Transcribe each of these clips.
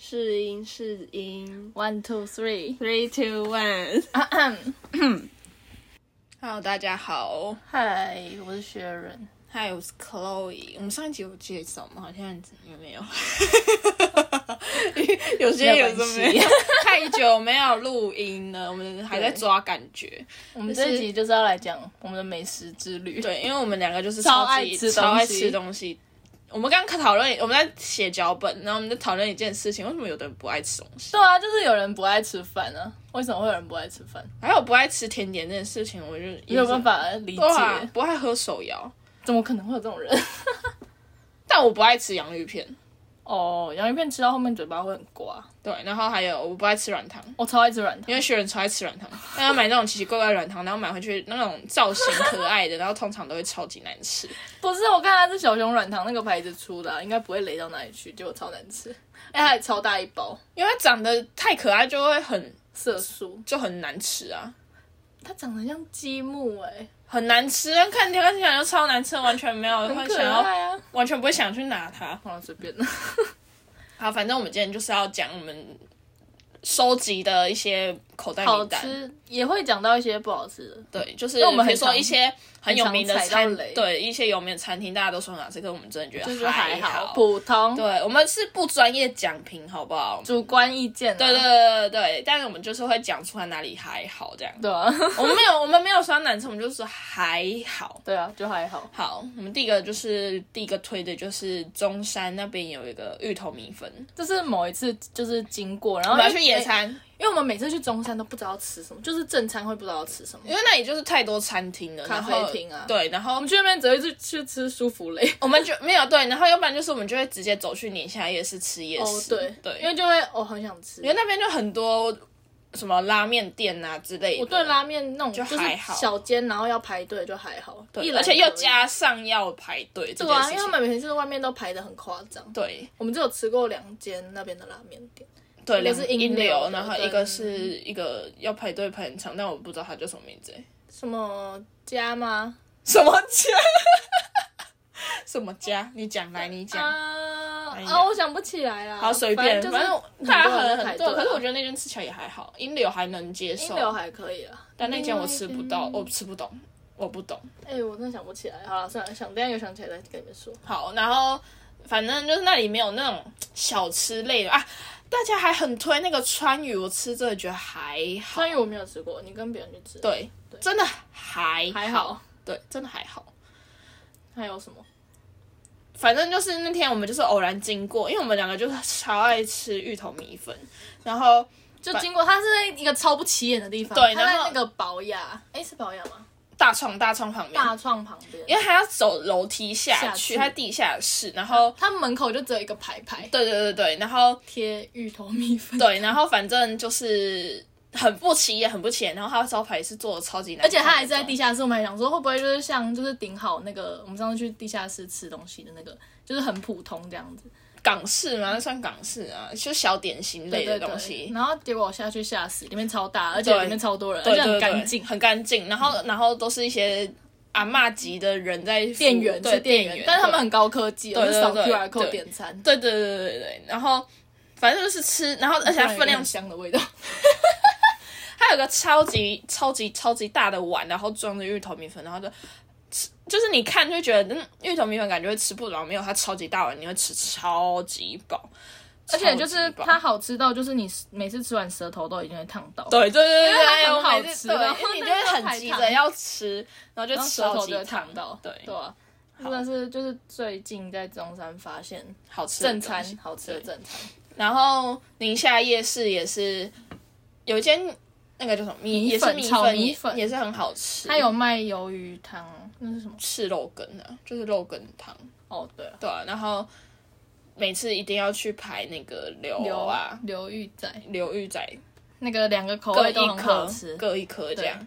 试音试音 One two three，，three two one。Hello，大家好，嗨，我是雪人。嗨，我是 Chloe。我们上一集有介绍吗？好像有没有？有些有 太久没有录音了，我们还在抓感觉。我们这一集就是要来讲我们的美食之旅。对，因为我们两个就是超级爱吃超爱吃东西。我们刚刚讨论，我们在写脚本，然后我们在讨论一件事情：为什么有的人不爱吃东西？对啊，就是有人不爱吃饭啊？为什么会有人不爱吃饭？还有不爱吃甜点这件事情，我就没有办法理解，啊，不爱喝手摇，怎么可能会有这种人？但我不爱吃洋芋片。哦，洋芋片吃到后面嘴巴会很刮。对，然后还有我不爱吃软糖，我超爱吃软糖，因为学人超爱吃软糖，他要买那种奇奇怪怪的软糖，然后买回去那种造型可爱的，然后通常都会超级难吃。不是我看它是小熊软糖那个牌子出的啊、应该不会雷到哪里去，结果超难吃。哎，它还超大一包，因为它长得太可爱，就会很色素，就很难吃啊，它长得像积木哎、很难吃，看看起来就超难吃，完全没有很可会想要，爱啊。完全不会想去拿它。好了，随便。好，反正我们今天就是要讲我们收集的一些口袋好名单。吃也会讲到一些不好吃的，对，就是我们比如说常一些很有名的餐，对一些有名的餐厅，大家都说很好吃，可是我们真的觉得就是得还好。普通，对，我们是不专业讲评，好不好？主观意见、啊。对对对对对，但是我们就是会讲出来哪里还好这样。对啊，我们没有，我们没有说它难吃，我们就说还好。对啊，就还好。好，我们第一个就是第一个推的就是中山那边有一个芋头米粉，就是某一次就是经过，然后我们要去野餐，因为我们每次去中山都不知道吃什么，就是正餐会不知道吃什么。因为那里就是太多餐厅了，咖啡然后厅啊对，然后我们去那边只会去去吃舒芙蕾。我们就没有对，然后要不然就是我们就会直接走去宁夏夜市吃夜哦，市，对对，因为就会哦很想吃因。为那边就很多什么拉面店啊之类的，我对拉面那种就就是还好小间，然后要排队就还好，对而且又加上要排队对啊，因为我们每次外面都排的很夸张。对我们只有吃过两间那边的拉面店，对，一个是英流流，然后一个是一个要排队排很长，但我不知道它叫什么名字欸，什么家吗？什么家？什么家？你讲来，你讲。啊啊，我想不起来了。好随便，就是反正大家很多可是我觉得那间吃起来也还好，英流还能接受，英流还可以啦，但那间我吃不到，我吃不懂，我不懂。哎、我真的想不起来。好了，算了，想等下有想起来再跟你们说。好，然后反正就是那里没有那种小吃类的啊，大家还很推那个川渝，我吃真的觉得还好，川渝我没有吃过，你跟别人去吃。，对，真的还还好。对，真的还好。还有什么？反正就是那天我们就是偶然经过，因为我们两个就是超爱吃芋头米粉，然后就经过，它是在一个超不起眼的地方。对然后它在那个宝雅，哎、是宝雅吗？大创大创旁边，大创旁边。因为还要走楼梯下去，它地下室，然后它门口就只有一个牌牌对对对对，然后贴芋头米粉，对，然后反正就是很不起眼，很不起眼，然后它的招牌是做的超级难而且它还是在地下室。我们还想说，会不会就是像就是顶好那个我们上次去地下室吃东西的那个，就是很普通这样子。港式嘛，那算港式啊，就小点心类的东西。然后结果我下去吓死，里面超大，而且里面超多人，很干净。很干净。然后然后都是一些阿嬷级的人在店员对是店员，但是他们很高科技，就是扫 QR code 点餐，对对对对。对对，然后反正就是吃，然后而且它分量香的味道。它有个超级超级超级大的碗，然后装着芋头米粉，然后就吃，就是你看就觉得，嗯，芋头米粉感觉会吃不饱，没有它超级大碗，你会吃超级饱，而且就是它好吃到，就是你每次吃完舌头都一定会烫到。对对对对很好吃然后你就会很急着要吃，然后就吃舌头就会烫烫到，对对啊，真的是就是最近在中山发现好吃的正餐好吃的正餐，然后宁夏夜市也是有一间那个叫什么米，也是米粉。也是很好吃。它有卖鱿鱼汤，那是什么？赤肉羹啊，就是肉羹汤，哦，对啊，对啊，然后每次一定要去排那个刘啊，刘玉仔刘玉仔那个两个口各味都很好吃，各一颗这样。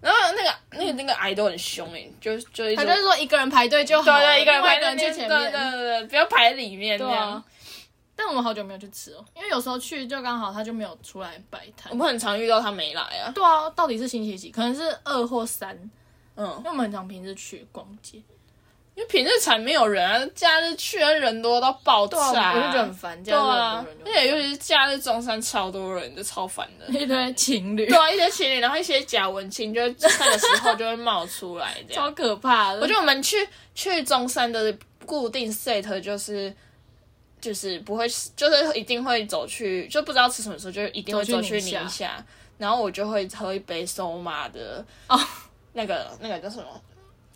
然后那个那个那个癌都很凶哎、就就他就是说一个人排队就好，对对，一个人排在一个人去前面对，对对，不要排里面这对样啊。。但我们好久没有去吃哦，因为有时候去就刚好他就没有出来摆摊我。们很常遇到他没来啊，对啊，到底是星期几？可能是二或三，因嗯，为我们很常平日去逛街。因为平日才没有人啊，假日去啊人多到爆炸、对啊，我就觉得很烦，这对啊而且尤其是假日中山超多人，就超烦的。一堆情侣对，啊，一堆情侣，然后一些假文青，就会那个时候就会冒出来这样超。可怕的。我觉得我们去去中山的固定 set 就是就是不会，就是一定会走去，就不知道吃什么时候，就一定会走去宁夏然后我就会喝一杯收马的哦，那个那个叫什么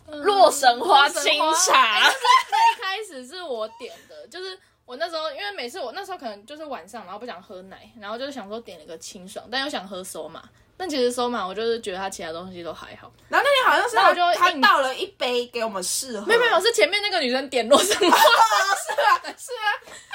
洛神花清茶，最一开始是我点的，就是我那时候因为每次我那时候可能就是晚上，然后不想喝奶，然后就是想说点了个清爽，但又想喝收马。但其实收满我就是觉得它其他东西都还好，然后那天好像是那我就他倒了一杯给我们试喝，没有没有，是前面那个女生点洛神花，哎，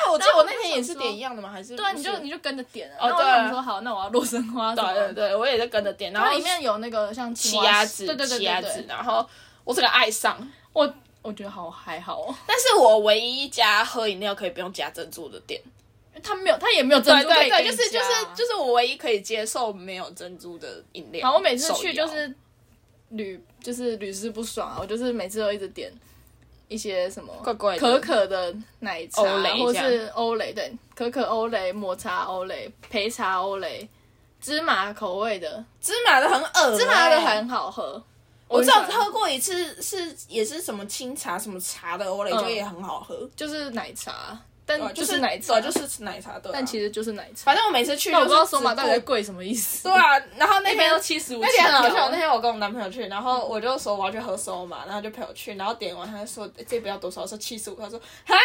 我记得我那天也是点一样的吗？还是对啊，你就你就跟着点了。哦对啊说好，那我要洛神花。对对对，我也是跟着点，然后它里面有那个像奇亚籽，对对对奇鸭对对，，子然后我整个爱上。我我觉得好还好哦，但是我唯一一家喝饮料可以不用加珍珠的店，它没有，他也没有珍珠可以对对对，就是就是就是我唯一可以接受没有珍珠的饮料。好，我每次去就是屡就是屡试不爽啊，我就是每次都一直点一些什么怪怪的。可可的奶茶，或是欧蕾对，可可欧蕾、抹茶欧蕾、焙茶欧蕾、芝麻口味的，芝麻的很恶，芝麻的欸很好喝。我知道很喜欢。喝过一次，是也是什么清茶什么茶的欧蕾，嗯。就也很好喝，就是奶茶，但就是奶茶，对，就是奶茶，对啊。但其实就是奶茶。反正我每次去，但我不知道就是索马到底贵什么意思。对啊，然后那边都七十五，那天很好笑，那天我跟我男朋友去，然后我就说我要去喝收嘛，然后就陪我去，然后点完他就说这杯要多少？我说七十五，他说啊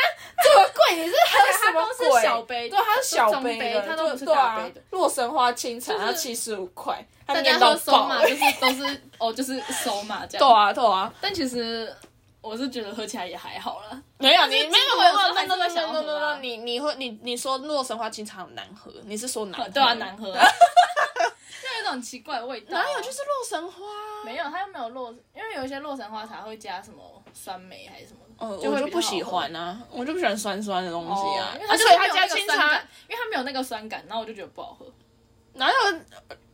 这么贵，你是喝什么都鬼？是小杯对，它是小杯的，杯它都不是对啊大杯的。洛神花清茶就是要七十五块，他大家喝收爆欸。马就是都是哦，就是收马这样。对啊对啊，但其实我是觉得喝起来也还好啦。没有你没有没有没有还是没有没有会想喝啊没有没有，你你会你你说洛神花清茶很难喝，你是说难喝？对啊，难喝、啊，就有一种奇怪的味道、哪有就是洛神花？没有，它又没有洛，因为有一些洛神花茶会加什么酸梅还是什么的，我就不喜欢啊，我就不喜欢酸酸的东西啊哦因为。啊，它所以它加清茶，因为它没有那个酸感，然后我就觉得不好喝。哪有？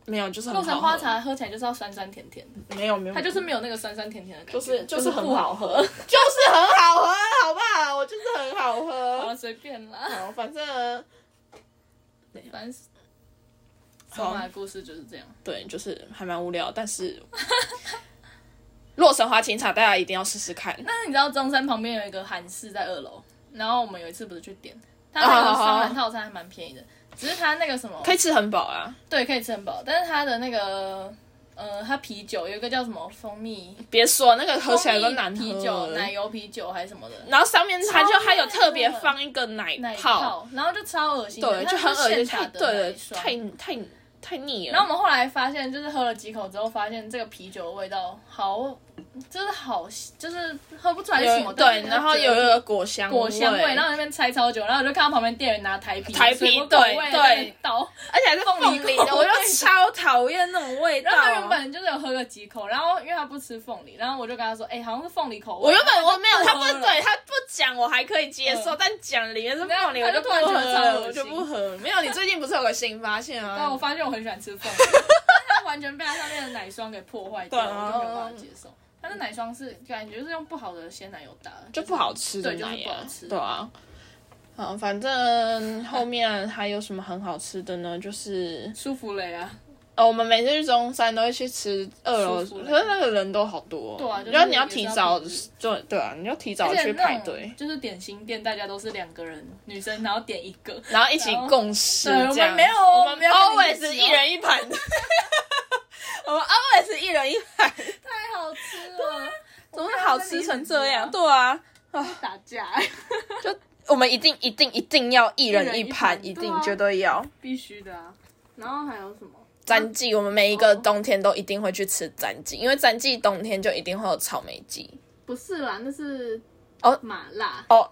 没有，就是洛神花茶喝起来就是要酸酸甜甜的，没有没有，它就是没有那个酸酸甜甜的感觉，就是就是很好好喝喝。就是很好喝，好不好？我就是很好好喝。了，随便啦，好，反正反正收马的故事就是这样。对，就是还蛮无聊，但是洛神花清茶大家一定要试试看。但是你知道中山旁边有一个韩式在二楼，然后我们有一次不是去点，它那个双人套餐还蛮便宜的，只是它那个什么可以吃很饱啊！对可以吃很饱，但是它的那个呃，它啤酒有一个叫什么蜂蜜别说那个喝起来都难喝啤酒、奶油啤酒还是什么的然后上面它就超还有特别放一个奶奶泡，泡，然后就超恶心的，对，就很恶心，太太太太腻了。然后我们后来发现，就是喝了几口之后，发现这个啤酒的味道好，就是好，就是喝不出来是什么。对，然后有一个果香果香味，然后那边猜超久，然后我就看到旁边店员拿台啤，台啤对对倒，而且还是凤梨的，我就超讨厌那种味道。然后他原本就是有喝个几口，然后因为他不吃凤梨，然后我就跟他说，哎、好像是凤梨口味。我原本我没有，他不对他不讲我还可以接受，嗯但讲里面是凤梨，我就突然觉得超恶心我就不喝。没有，你最近不是有个新发现但我啊？发现我很喜欢吃凤梨，完全被它上面的奶霜给破坏掉，我就没有办法接受。它的奶霜是感觉是用不好的鲜奶油打的，就不好吃的对，就是奶呀不好吃。对啊。好，反正后面还有什么很好吃的呢？就是舒芙蕾啊，哦，我们每次去中山都会去吃二楼，可是那个人都好多。对啊就是然后你要提早就，对对啊，你要提早去排队，就是点心店，大家都是两个人女生，然后点一个，然后一起共识。对我们没有我们没有 always 一人一盘。我们 always 一人一盘，太好吃了，怎么会好吃成这样？对啊，打架 就我们一定一定一定要一人一盘，一定绝对要。必须的啊。然后还有什么？詹记，我们每一个冬天都一定会去吃詹记，因为詹记冬天就一定会有草莓季。不是啦，那是哦麻辣。哦，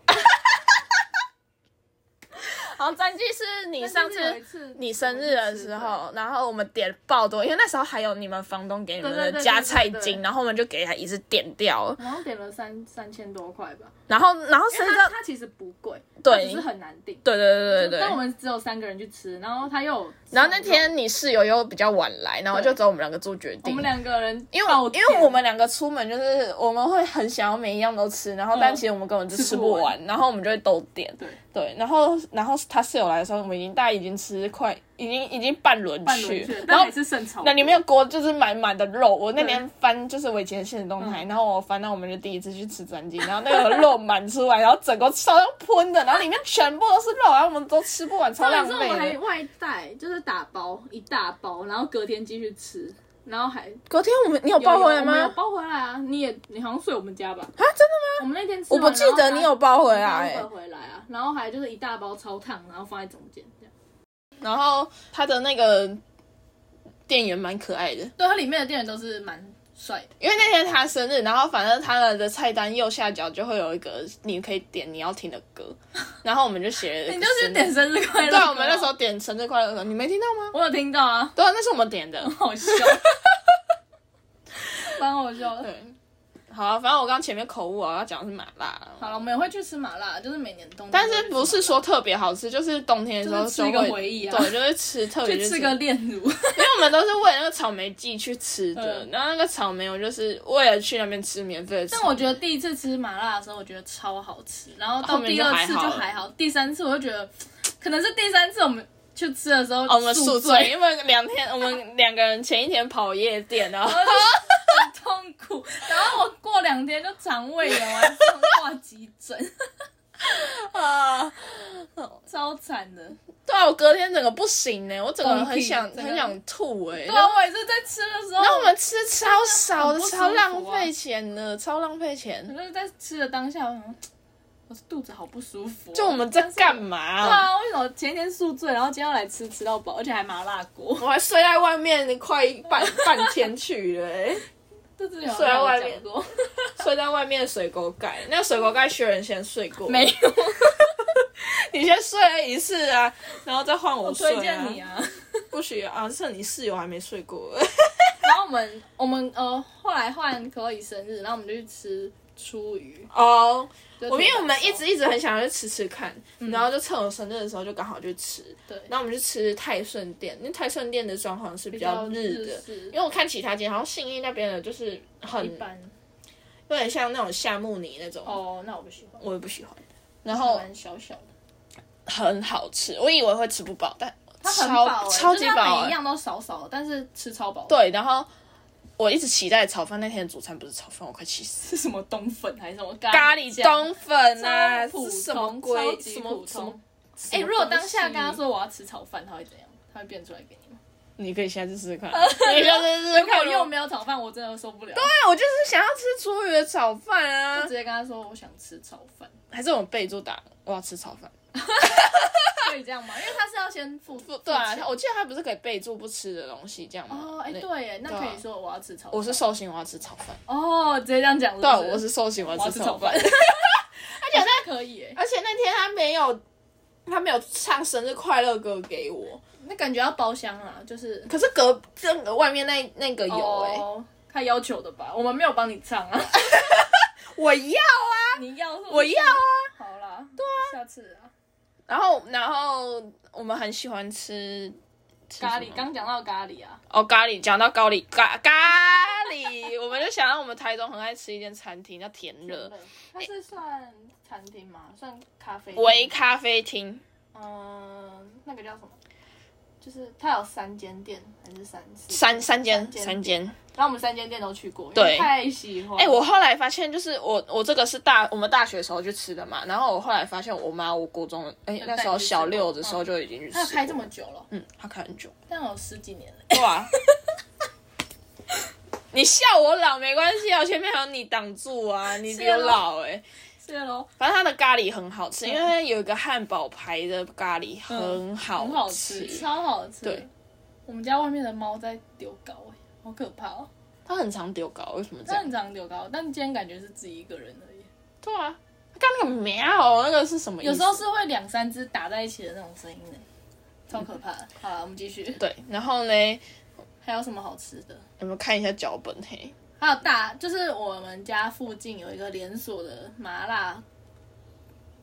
好，詹记是你上次次你生日的时候，然后我们点爆多，因为那时候还有你们房东给你们的加菜金，然后我们就给他一次点掉。了，好像点了三三千多块吧，然后然后谁知道因为它它其实不贵，对只是很难订。对对对对对。但我们只有三个人去吃，然后他又然后那天你室友又比较晚来，然后就只有我们两个做决定。我们两个人因为因为我们两个出门就是我们会很想要每一样都吃，然后但其实我们根本就吃不完，然后我们就会都点。对。对，然后然后他室友来的时候，我们已经大概已经吃快已经已经半轮去，然后但还是剩炒。那里面锅就是满满的肉。我那天翻就是我以前的现实动态，然后我翻到我们就第一次去吃专辑，然后那个肉满出来，然后整个烧像喷的，然后里面全部都是肉，然后我们都吃不完，超浪重点是我们还。外带，就是打包一大包，然后隔天继续吃，然后还隔天我们你有包回来吗？包回来啊！你也你好像睡我们家吧？啊，真的吗？我们那天吃我不记得你有包回来、回来啊，然后还就是一大包超烫，然后放在中间这样。然后它的那个店员蛮可爱的，对，它里面的店员都是蛮帅的。因为那天他生日，然后反正他的菜单右下角就会有一个你可以点你要听的歌，然后我们就写了，你就是点。生日快乐。对啊，我们那时候点生日快乐歌，你没听到吗？我有听到啊，对啊，那是我们点的。好笑，蛮好笑的。对，好啊，反正我刚刚前面口误啊，要讲的是麻辣。好了，我们也会去吃麻辣，就是每年冬天。但是不是说特别好吃，就是冬天的时候就是吃一个回忆啊对，就是吃特别就是去吃个炼乳？因为我们都是为了那个草莓季去吃的，嗯然后那个草莓我就是为了去那边吃免费的。但我觉得第一次吃麻辣的时候，我觉得超好吃，然后到第二次就还好第三次我就觉得，可能是第三次我们去吃的时候，哦我们宿宿醉，因为两天我们两个人前一天跑夜店，然后很 痛苦，然后我过两天就肠胃炎，我还送挂急诊，啊，超惨的。对啊，我隔天整个不行呢，我整个人很想很想吐哎。对啊，我也是在吃的时候，然后我们吃超少的，超浪费钱的，超浪费钱。可是在吃的当下，我想我肚子好不舒服哦、就我们在干对嘛？啊，为什么前天宿醉，然后今天要来吃吃到饱，而且还麻辣锅？我还睡在外面快半半天去了欸，这之前有睡在外面 睡在外面的水沟盖，那个水沟盖薛仁先睡过，没有，你先睡了一次啊，然后再换我我睡、啊。推荐你啊。不许啊！趁你室友还没睡过。然后我们我们呃后来换可以生日，然后我们就去吃初鱼。哦，就我因为我们一直一直很想要去吃吃看，然后就趁我生日的时候就刚好去吃。对，然后我们去吃泰顺店，因为泰顺店的装潢是比比较日的，式因为我看其他间好像信义那边的就是很一般。有点像那种夏目尼那种，哦，那我不喜欢，我也不喜欢。然后蛮小小的，很好吃，我以为会吃不饱，但它很超饱、欸，超级。每一样都少少的，但是吃超饱。，对，然后我一直期待炒饭，那天的主餐不是炒饭，我快气死。是什么冬粉还是什么咖咖喱酱冬粉啊，是什么，鬼？什么什么通？？哎、如果当下跟他，说我要吃炒饭，他会怎样？他会变出来给你吗？你可以现在去试试看，你下次试试看。如果又没有炒饭，我真的受不了。对，我就是想要吃厨余的炒饭啊就直，接跟他说我想吃炒饭，还是我们备注打我要吃炒饭。可以这样吗？因为他是要先付付 对啊钱，我记得他不是可以备注不吃的东西，这样吗？哦，哎、那对耶，那可以说我要吃炒饭。我是寿星，我要吃炒饭。哦，直接这样讲对，我是寿星，我我要吃炒饭。饭。而且那可以耶，而且那天他没有，他没有唱生日快乐歌给我，那感觉要包厢啊，就是可是隔这个外面那那个有哎、哦他要求的吧？我们没有帮你唱啊，我要啊，你要是不是我要啊。好啦，对啊，下次啊，然后然后我们很喜欢吃吃咖喱刚讲到咖喱啊，哦咖喱，讲到咖喱咖咖喱，我们就想到我们台中很爱吃一间餐厅叫甜乐它是算餐厅吗？算咖啡？微咖啡厅，嗯，那个叫什么？就是它有三间店还是三次？三三间三间。然后我们三间店都去过，因对太喜欢。哎、我后来发现，就是我我这个是大我们大学的时候去吃的嘛，然后我后来发现，我妈我国中哎、那时候小六的时候就已经去吃过，它开这么久了，嗯，他开很久，但有十几年了。对啊。你笑我老没关系啊，我前面还有你挡住啊，你比我老哎、是喽，反正它的咖喱很好吃，因为它有一个汉堡牌的咖喱很好很好吃，超好吃。对，我们家外面的猫在丢高，哎，好可怕哦！它很常丢高，为什么这样？它很常丢高，但今天感觉是自己一个人而已。对啊，它刚那个喵那个是什么意思？有时候是会两三只打在一起的那种声音呢，超可怕的。好了，我们继续。对，然后呢，还有什么好吃的？有没有看一下脚本嘿？还有大，就是我们家附近有一个连锁的麻辣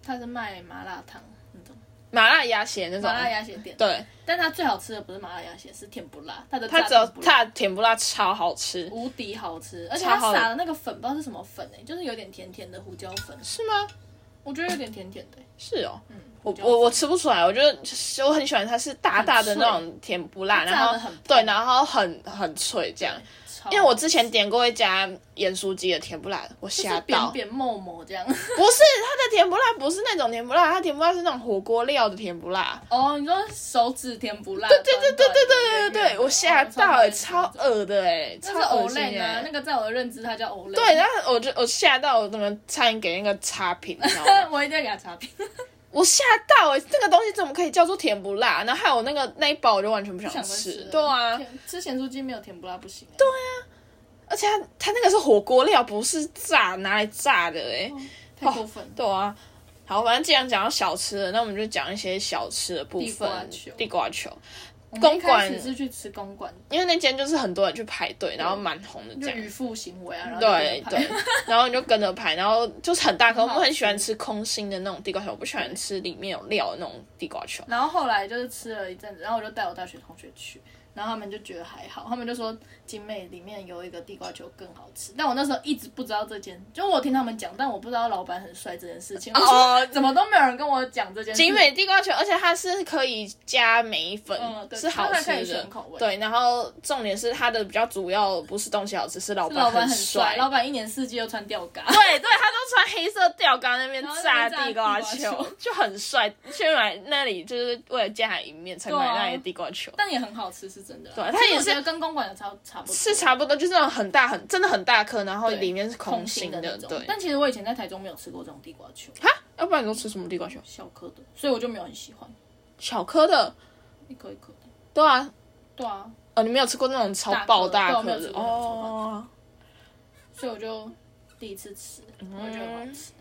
它是卖麻辣烫那种。麻辣鸭血那种。麻辣鸭血店，对，但它最好吃的不是麻辣鸭血，是甜不辣，它的它只有炸甜不辣。它的甜不辣超好吃，无敌好吃，而且它撒的那个粉不知道是什么粉哎、就是有点甜甜的胡椒粉，是吗？我觉得有点甜甜的、欸。是哦，嗯，我我我吃不出来，我觉得我很喜欢它是大大的那种甜不辣，然后对，然后很很脆这样。超因为我之前点过一家盐酥鸡的甜不辣，我就是吓到。扁扁沫沫这样。不是它的甜不辣，不是那种甜不辣，它甜不辣是那种火锅料的甜不辣。哦，你说手指甜不辣？对对对对对对对对，我吓到哎、哎，超恶的哎、超恶心 Olay 啊，哎、那个在我的认知它叫 Olay。对，然后我就我吓到，我怎么差点给那个差评，你知道吗？我一定要给他差评。我吓到哎、这个东西怎么可以叫做甜不辣？然后还有那个那一包，我就完全不想吃。对啊，甜，吃咸酥鸡没有甜不辣不行。对啊，而且它它那个是火锅料，不是炸拿来炸的哎、太过分了。对啊，好，反正既然讲到小吃了，那我们就讲一些小吃的部分。地瓜球公馆只是去吃公馆，因为那间就是很多人去排队，然后蛮红的这样。就渔夫行为啊，然后对对，然后你就跟着排，然后就是很大颗。我很好们很喜欢吃吃空心的那种地瓜球，我不喜欢吃里面有料的那种地瓜球。然后后来就是吃了一阵子，然后我就带我大学同学去，然后他们就觉得还好，他们就说景美里面有一个地瓜球更好吃。但我那时候一直不知道这件，就我听他们讲，但我不知道老板很帅这件事情。我说哦，怎么都没有人跟我讲这件事。景美地瓜球，而且它是可以加梅粉，嗯对是好吃的。对，然后重点是它的比较主要不是东西好吃，是老老板很很帅，老板一年四季都穿吊嘎。对对，他都穿黑色吊杆那边炸地瓜球就很帅。去买那里就是为了见他一面才买那里的地瓜球，但也很好吃，是真的啦。对它也是跟公馆的差差不多，是差不多，就是那种很大很真的很大颗，然后对里面是空空心的，心那种。对。但其实我以前在台中没有吃过这种地瓜球，哈，要不然你都吃什么地瓜球？小颗的，所以我就没有很喜欢小颗的，一颗一颗的。对啊，对啊，哦，你没有吃过那种超爆大颗的哦。所以我就第一次吃，我觉得很好嗯吃。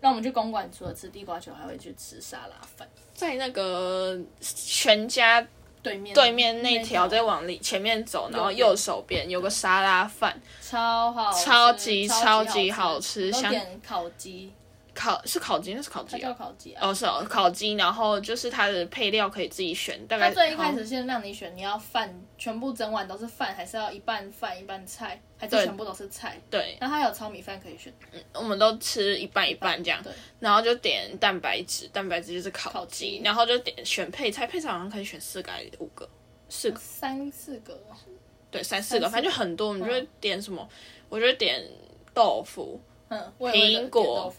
那我们去公馆，除了吃地瓜球，还会去吃沙拉饭。在那个全家对面对面那条，再往里前面走，然后右手边有个沙拉饭，超好，超级超超级好好吃想点烤鸡，烤是烤鸡，那是烤它叫鸡啊。烤鸡啊。哦，是哦，烤鸡，然后就是它的配料可以自己选，大概它最一开始先让你选，你要饭全部整碗都是饭，还是要一半饭一半菜，还是全部都是菜？对，那它有糙米饭可以选，嗯我们都吃一半一半这样，对，然后就点蛋白质，蛋白质就是烤烤鸡鸡，然后就点选配菜，配菜好像可以选四个还是五个，四个三四个哦，对三四个，反正就很多，我们就会点什么，我就会点豆腐，嗯，苹果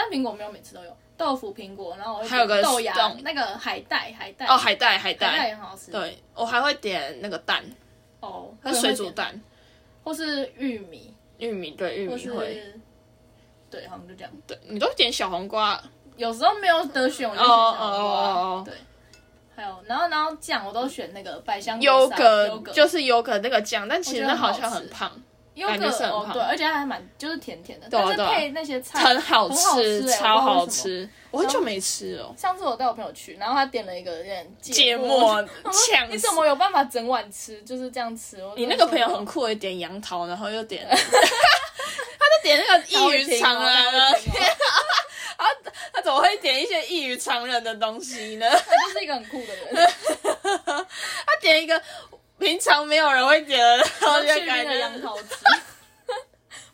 但苹果没有每次都有豆腐、苹果，然后我还有个豆芽，那个海带，海带哦海带海海带带，也很好吃，对我还会点那个蛋，哦，它水煮蛋，或是玉米，玉米对玉米会，是对，好像就这样。对你都点小黄瓜，有时候没有得选，我就选哦小黄瓜。哦哦哦对，还有，然后然后酱我都选那个百香优格格。就是优格那个酱，但其实我觉得那好像很胖，优感觉是很胖格哦对，而且它还蛮就是甜甜的，对啊对啊但是配那些菜很好很好吃，欸超好。吃。我很久没吃哦，上次我带我朋友去，然后他点了一个有点芥末，末 呛你怎么有办法整碗吃？就是这样吃。我你那个朋友很酷，酷，也点杨桃，然后又点 他就点那个异于常人啊，他怎么会点一些异于常人的东西呢？他就是一个很酷的人。他点一个平常没有人会觉得，然后就去感觉冰的杨桃汁。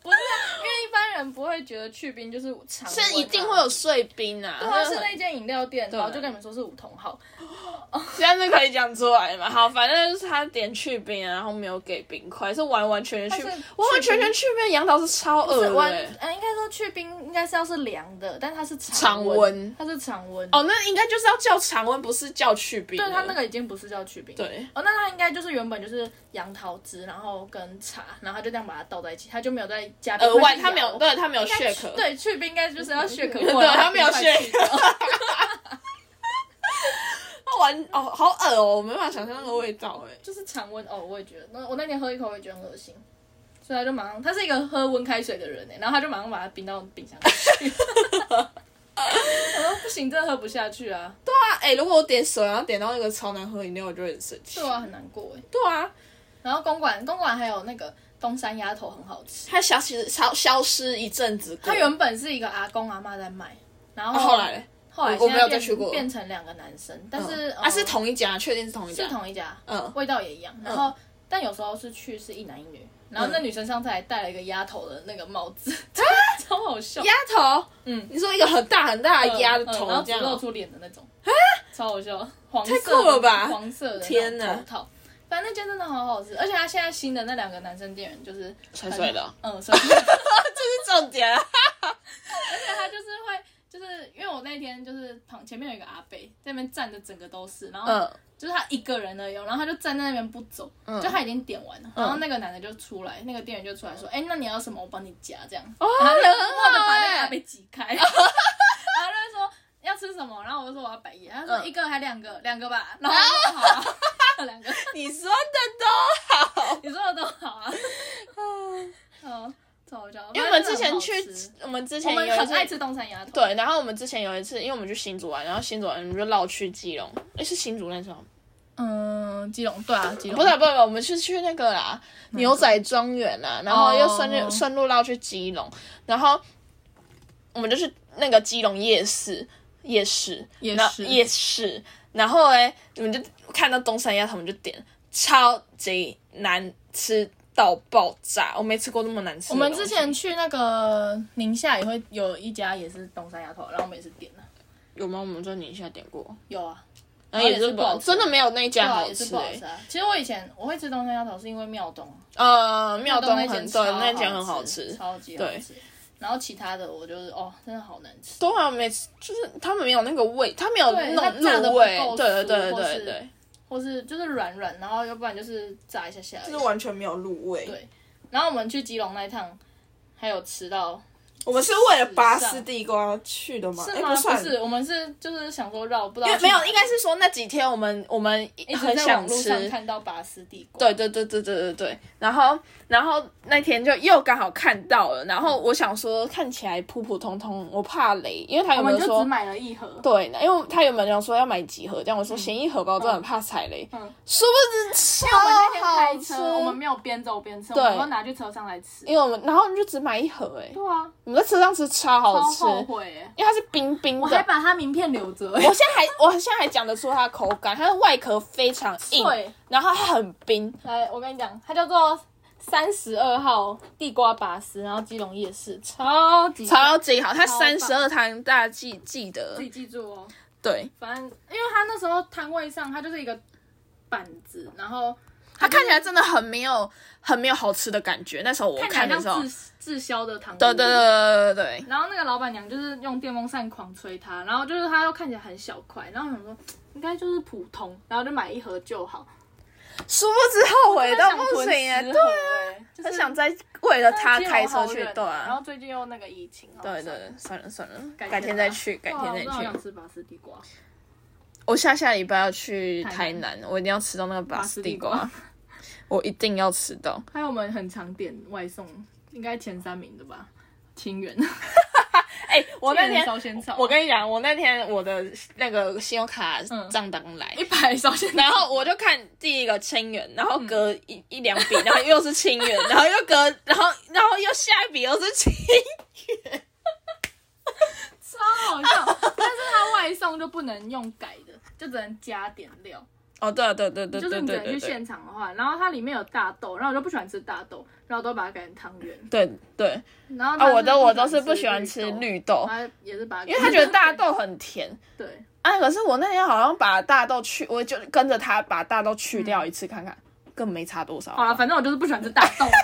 不是啊，因为一般人不会觉得去冰就是常是一定会有碎冰啊，对啊，是很那间饮料店，然后就跟你们说是五同号，现在是可以讲出来嘛？好，反正就是他点去冰啊，然后没有给冰块，是完完全全去，完完全全去冰，杨桃是超恶是完，的欸。呃，应该说去冰应该是要是凉的，但它是常温，它是常温。哦，那应该就是要叫常温，不是叫去冰。对，它那个已经不是叫去冰。对，哦，那它应该就是原本就是杨桃汁，然后跟茶，然后他就这样把它倒在一起，他就没有再加冰额外去他没有，摇对他没有应该 shake，对，去冰应该就是要 shake 对过来，他没有冰块 shake 去掉 他完哦，好恶哦，我没办法想象那个味道哎。就是常温哦，我也觉得，那我那天喝一口，我也觉得很恶心，所以他就马上，他是一个喝温开水的人哎，然后他就马上把它冰到冰箱里去。我说不行，真的喝不下去啊！对啊，哎，如果我点水，然后点到那个超难喝饮料，我就会很生气。对啊，很难过哎。对啊，然后公馆，公馆还有那个东山鸭头很好吃，它消失消消失一阵子过，它原本是一个阿公阿妈在卖，然后啊后来。嘞后来我我没有再去过。变成两个男生，但是、啊是呃同一家，确定是同一家，是同一家，嗯。味道也一样。然后、但有时候是去是一男一女，然后那女生上次还戴了一个鸭头的那个帽子，超好笑。鸭头，嗯，你说一个很大很大的鸭的嗯然后露出脸的那种，超好笑，黄色太酷了吧？黄色的那种天哪。头套。反正那间真的好好吃，而且他现在新的那两个男生店员就是帅帅的很，嗯，帅帅的。这是重点啊。而且他就是会，就是因为我那天就是旁前面有一个阿伯在那边站的，整个都是，然后嗯，就是他一个人而已哦，然后他就站在那边不走，就他已经点完了，然后那个男的就出来，那个店员就出来说，哎、那你要什么，我帮你夹这样，哦，然后就很默默的把那个阿伯挤开，然后他就说要吃什么，然后我就说我要百叶，他说嗯。一个还两个，两个吧，然后我说好啊，两个，你说的都好，你说的都好啊，嗯，超好笑，因为我们之前去我们之前有一次们很爱吃东山鸭头，对，然后我们之前有一次，因为我们去新竹玩，然后新竹玩我们就绕去基隆，诶，是新竹那时候，嗯，基隆对啊，基隆。不是不是，不是我们是去那个啦牛仔庄园啦，然后又顺路哦。顺路绕去基隆，然后我们就去那个基隆夜市夜市。夜市。夜市，然后哎，你们就看到东山鸭头，我们就点超级难吃到爆炸，我没吃过那么难吃的我。们之前去那个宁夏也会有一家也是东山鸭头，然后我们也是点了，有吗？我们在宁夏点过，有啊，然后也是不好吃真的没有那一对啊，也是家好吃哎、不好吃啊。其实我以前我会吃东山鸭头是因为妙东，呃，庙东那很对，那间很好好吃。超级好吃。然后其他的我就是哦，真的好难吃。对啊，每次就是他们没有那个味，他没有对那种它炸得不入味够，对对对或是对对，或是就是软软，然后要不然就是炸一下下而已。就是完全没有入味。对然后我们去基隆那一趟，还有吃到我们是为了拔丝地瓜去的吗？哎，是吗？不，是，我们是就是想说绕，不知道因为没有，应该是说那几天我们我们很想吃，看到拔丝地瓜。对对对对对对对，然后然后那天就又刚好看到了，然后我想说看起来普普通通，我怕雷，因为他我有没有说只买了一盒。对，因为他原本讲说要买几盒，这样我说嫌一盒吧，我真的很怕踩雷，嗯。殊不知超我们那天好开吃，车，我们没有边走边吃，我对们都拿去车上来吃。因为我们然后我们就只买一盒，哎，对啊，我我在车上吃超好吃，因为它是冰冰的，我还把它名片留着。我现在还我现在还讲得出它的口感，它的外壳非常硬，然后它很冰，来，我跟你讲，它叫做三十二号地瓜拔丝，然后基隆夜市，超级超级好，它三十二摊大家记记得自，己记住哦。对，反正因为它那时候摊位上，它就是一个板子，然后它看起来真的很没有很没有好吃的感觉。那时候我看的时候，像滞滞销的糖。对对对对对对，然后那个老板娘就是用电风扇狂吹它，然后就是它又看起来很小块，然后我想说应该就是普通，然后就买一盒就好。殊不知后悔到不行对盒欸，就是想再为了它但基隆开车去，对啊然后，最近又那个疫情，对算了对，算了算了，改改天再去，改天再去我想。吃拔丝地瓜，我下下礼拜要去台台南，我一定要吃到那个拔丝地瓜我一定要吃到。还有我们很常点外送，应该前三名的吧？清源，哎、我那天烧仙草，我跟你讲，我那天我的那个信用卡嗯账单来，一百烧仙草，然后我就看第一个清源，然后隔一、一两笔，然后又是清源，然后又隔，然后然后又下一笔又是清，超好笑。但是它外送就不能用改的，就只能加点料。哦，对啊对对对就是你去现对，场的话，然后它里面有大豆，然后我就不喜欢吃大豆，然后都把它改成汤圆。对对然后啊，我的我都是是不喜欢吃绿绿豆，它也是把它，因为他觉得大豆很甜。对，啊，可是我那天好像把大豆去，我就跟着他把大豆去掉一次看看，根本没差多少。好了，反正我就是不喜欢吃大豆。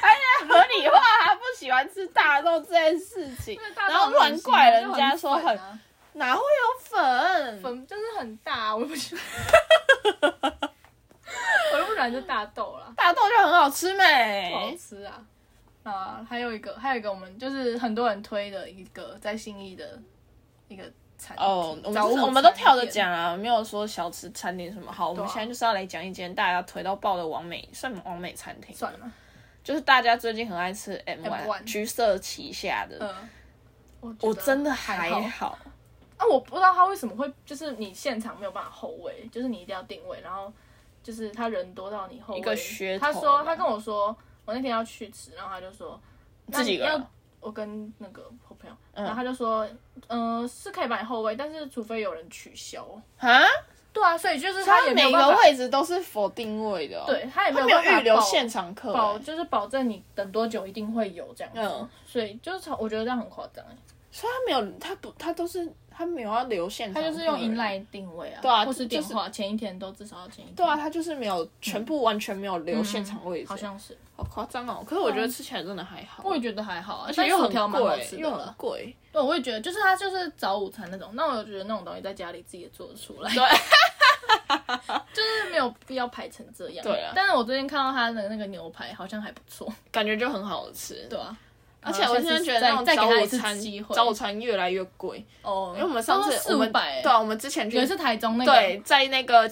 而且合理化他不喜欢吃大豆这件事情，然后乱怪人家说很哪会有粉？粉就是很大，我不喜欢，我又不喜欢吃大豆啦，大豆就很好吃不好没？吃啊。啊，还有一个，还有一个，我们就是很多人推的一个在信义的一个餐厅哦，我们我们都跳着店讲啊，没有说小吃餐厅什么。好，我们现在就是要来讲一间大家推到爆的完美，算完美餐厅，算了，就是大家最近很爱吃 M M1 One 橘色旗下的，嗯，我我真的还还好。啊，我不知道他为什么会，就是你现场没有办法后位，就是你一定要定位，然后就是他人多到你后位。一个噱头他说他跟我说，我那天要去吃，然后他就说自己要我跟那个我朋友，然后他就说，嗯、是可以把你后位，但是除非有人取消。啊，对啊，所以就是他也每个位置都是否定位的、哦，，对他也没有有办法预留现场客、欸，保就是保证你等多久一定会有这样子，嗯所以就是超我觉得这样很夸张欸，所以他没有，他不，他都是他没有要留现场，他就是用 inline 定位啊，对啊或是电就是话，前一天都至少要前一天，对啊，他就是没有全部完全没有留现场位置，嗯好像是，好夸张哦。可是我觉得吃起来真的还好，我也觉得还好啊，而且又很贵，又很了。贵。对，我也觉得，就是他就是早午餐那种，那我觉得那种东西在家里自己也做得出来，对，就是没有必要排成这样。对啊但是我最近看到他的那个牛排好像还不错，感觉就很好吃。对啊。而且我现在觉得那种早午餐早午餐越来越贵，哦，因为我们上次四我们五百，对啊，我们之前去也是台中那个对，在那个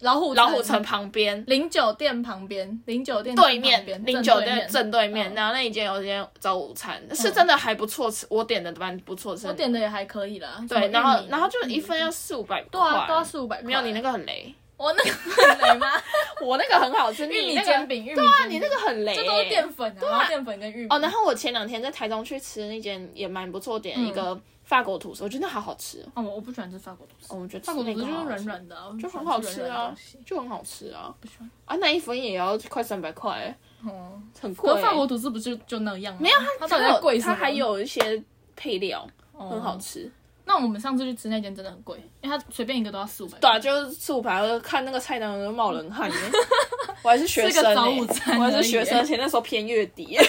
老虎老虎城旁边零酒店旁边，零酒店对面零酒店正对面然后那一间有一间早午餐，是真的还不错吃，我点的蛮不错吃我。点的也还可以啦。对，然后然后就一份要四五百块，对啊，都要四五百块。没有你那个很雷，我那个很雷吗？我那个很好吃，玉米煎饼，玉米对啊，你那个很雷这都是欸。淀粉啊，然后淀粉跟玉米。哦，然后我前两天在台中去吃那间也蛮不错，点一个法国吐司，我觉得那好好吃哦。哦，我不喜欢吃法国吐司，哦我觉得法国吐司就是软软的啊，就很好吃啊就很好吃啊。不喜欢。啊，那一份也要快三百块欸，哦，很贵欸。可法国吐司不就就那样吗？没有，它它贵？它还有一些配料，哦很好。吃。那我们上次去吃那间真的很贵，因为它随便一个都要四五百。对啊，就是四五排，看那个菜单我都冒冷汗耶。我还是学生早欸午餐我还是学生，而且那时候偏月底。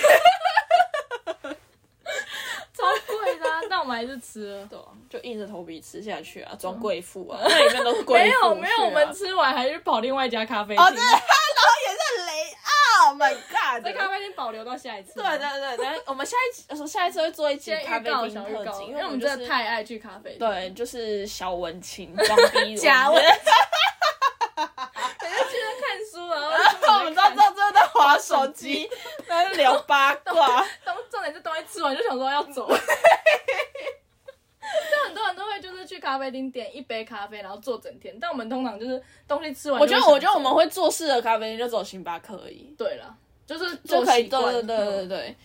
超贵的啊，但我们还是吃了。对啊，就硬着头皮吃下去啊，装贵妇啊，那里面都是贵妇。没有没有，我们吃完还是跑另外一家咖啡厅，哦，真的，然后也是雷，Oh my god！这咖啡厅保留到下一次。对对对，然后我们下一集，下一次会做一期预咖啡厅告小特辑，因为我们真的太爱去咖啡厅。对，就是小文青装逼 假文文。每次去那看书，然后 我们知道之后真的在划手机，然后就聊八卦。当重点是东西吃完就想说要走。就很多人都会就是去咖啡厅点一杯咖啡，然后坐整天。但我们通常就是东西吃完我觉得，我觉得我们会做事的咖啡厅就走星巴克而已，对了，就是就可以。做对对对对对，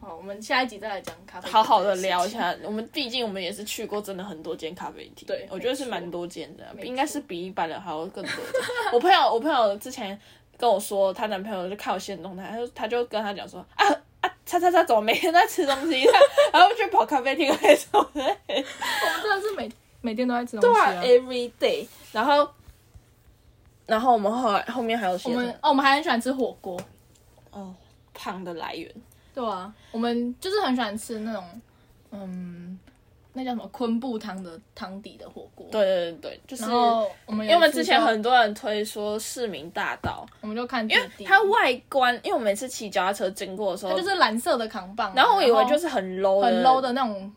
好，我们下一集再来讲咖啡，好好的聊一。下。我们毕竟我们也是去过真的很多间咖啡厅，对我觉得是蛮多间的，应该是比一般的还要更多。我朋友，我朋友之前跟我说，她男朋友就看我现动态，他就他就跟他讲说啊，叉叉叉怎么每天在吃东西，然后去跑咖啡厅那种的。我们真的是每每天都在吃东对啊。，every day。然后，然后我们后来后面还有什么我们哦，我们还很喜欢吃火锅。哦胖的来源，对啊，我们就是很喜欢吃那种，嗯，那叫什么昆布汤的汤底的火锅。，对对对对，就是我们因为我们之前很多人推说市民大道，我们就看因为它外观，因为我每次骑脚踏车经过的时候，它就是蓝色的扛棒啊，然后我以为就是很 low 很 low 的那种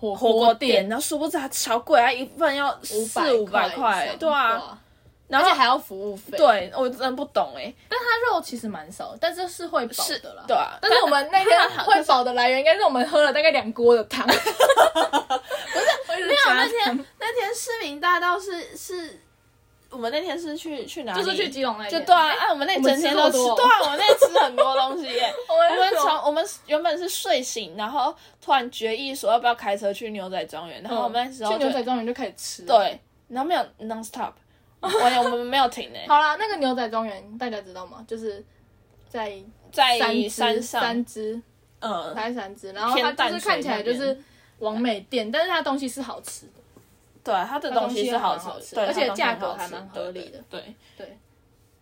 火火锅店店，，然后殊不知它超贵，它一份要四五百块，对啊，啊，然后还要服务费。，对我真的不懂哎，但它肉其实蛮少，但是是会饱是的啦。对啊，但是我们那天会饱的来源，应该是我们喝了大概两锅的汤。不是，没没有那天那天市民大道是是，我们那天是去去哪里？就是去基隆那天，就对啊，啊，我们那整天都吃，吃对啊，我们那天吃很多东西耶。我我们从我们原本是睡醒，然后突然决议说要不要开车去牛仔庄园，然后我们那时候去牛仔庄园就开始吃。，对，然后没有 non stop，我我们没有停诶，好啦，那个牛仔庄园大家知道吗？就是在在三只山上，三只嗯，才三只，然后它偏淡就是看起来就那是完美店，但是它东西是好吃的，对，它的它东西是好蛮好吃对，而且它东西价很好吃格还蛮合理的。对对对对。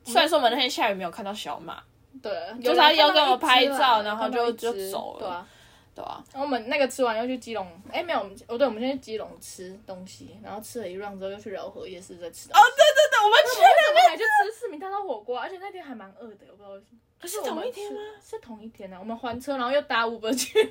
虽然说我们那天下雨没有看到小马，对，就是他要跟我拍照然后就就走了对啊。对啊，然后我们那个吃完又去基隆，哎没有，我们哦对，我们先去基隆吃东西，然后吃了一 round 之后又去饶河夜市再吃。哦，对对对，我们去为什么还去吃市民大道火锅？而且那天还蛮饿的，我不知道为什么。可是同一天吗？是同一天啊，我们还车，然后又搭 Uber 去。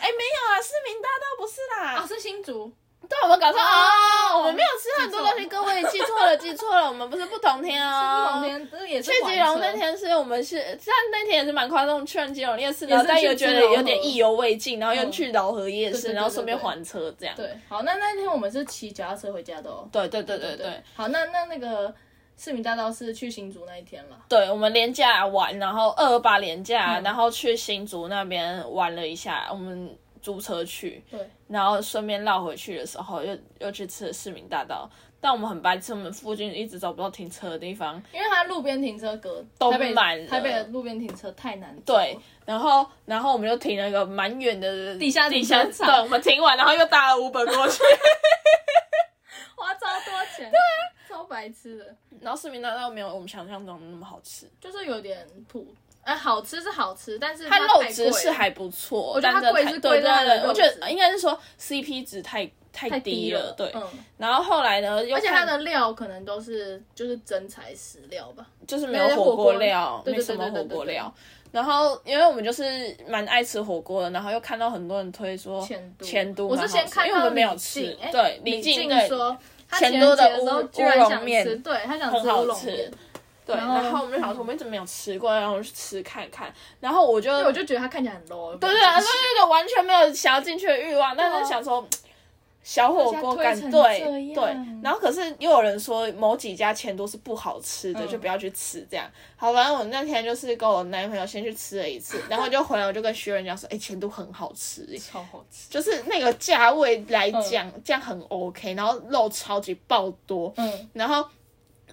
哎没有啊，市民大道不是啦哦，，是新竹。对，我们搞错哦哦，我们没有吃很多东西，各位记错了，记错了，我们不是不同天不哦。同天，这也是去吉隆那天是我们是，虽然那天也是蛮夸张，去完基隆夜市，然后但去又觉得有点意犹未尽，然后又嗯去饶河夜市，然后顺便还车这样。对，好，那那天我们是骑脚踏车回家的哦。对对对对对，好，那那那个市民大道是去新竹那一天了。对，我们连假玩，然后二二八连假，嗯然后去新竹那边玩了一下，我们租车去，对，然后顺便绕回去的时候，又又去吃了市民大道。但我们很白痴，我们附近一直找不到停车的地方，因为它路边停车格都满了。台北的路边停车太难找对，然后然后我们就停了一个蛮远的地下地下，停车场。对，我们停完，然后又搭了 Uber 过去，花超多钱，对啊，超白痴的，然后市民大道没有我们想象中的那么好吃，就是有点土。哎，好吃是好吃，但是它肉质是还不错，我觉得它但贵是贵在它的对，我觉得应该是说 CP 值太太太低了，对。嗯，然后后来呢，而且它的料可能都是就是真材实料吧。就是没没有有火锅料，没什么火锅料。然后因为我们就是蛮爱吃火锅的，然后又看到很多人推说前都前都我是先看到因为我们没有李静吃，哎对李静静对说他前情都的乌候居然乌龙想面吃，对他想很吃乌好吃龙面，对，然后我们就想说 我们一直没有吃过，然后我们去吃看看。然后我就我就觉得他看起来很 low。对对对，对对，完全没有想要进去的欲望，但是想说。小火锅感大家推成对对，然后可是又有人说某几家钱都是不好吃的，嗯。就不要去吃这样。好，反正我那天就是跟我男朋友先去吃了一次，然后就回来我就跟薛仁讲说，哎、前都很好吃、欸超好吃。就是那个价位来讲，这样很 OK，然后肉超级爆多，嗯。然后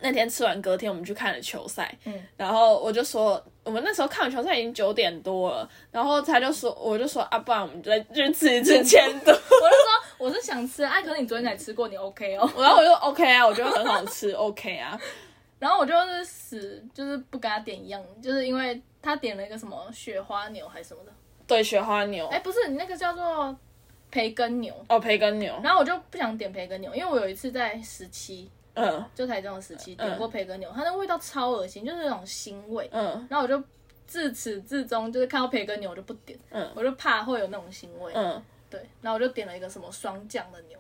那天吃完，隔天我们去看了球赛，嗯。然后我就说，我们那时候看完球赛已经九点多了，然后他就说，我就说啊，不然我们再去吃一次千都，我就说我是想吃，哎，可是你昨天才吃过，你 OK 哦。然后我就 OK 啊，我觉得很好吃，OK 啊，然后我就是死，就是不跟他点一样，就是因为他点了一个什么雪花牛还是什么的，对，雪花牛，哎，不是，你那个叫做培根牛。哦，培根牛，然后我就不想点培根牛，因为我有一次在十七，嗯。就台中的时期点过培根牛，它那味道超恶心，就是那种腥味。嗯。然后我就自始至终就是看到培根牛我就不点，嗯。我就怕会有那种腥味。嗯，对，然后我就点了一个什么双酱的牛，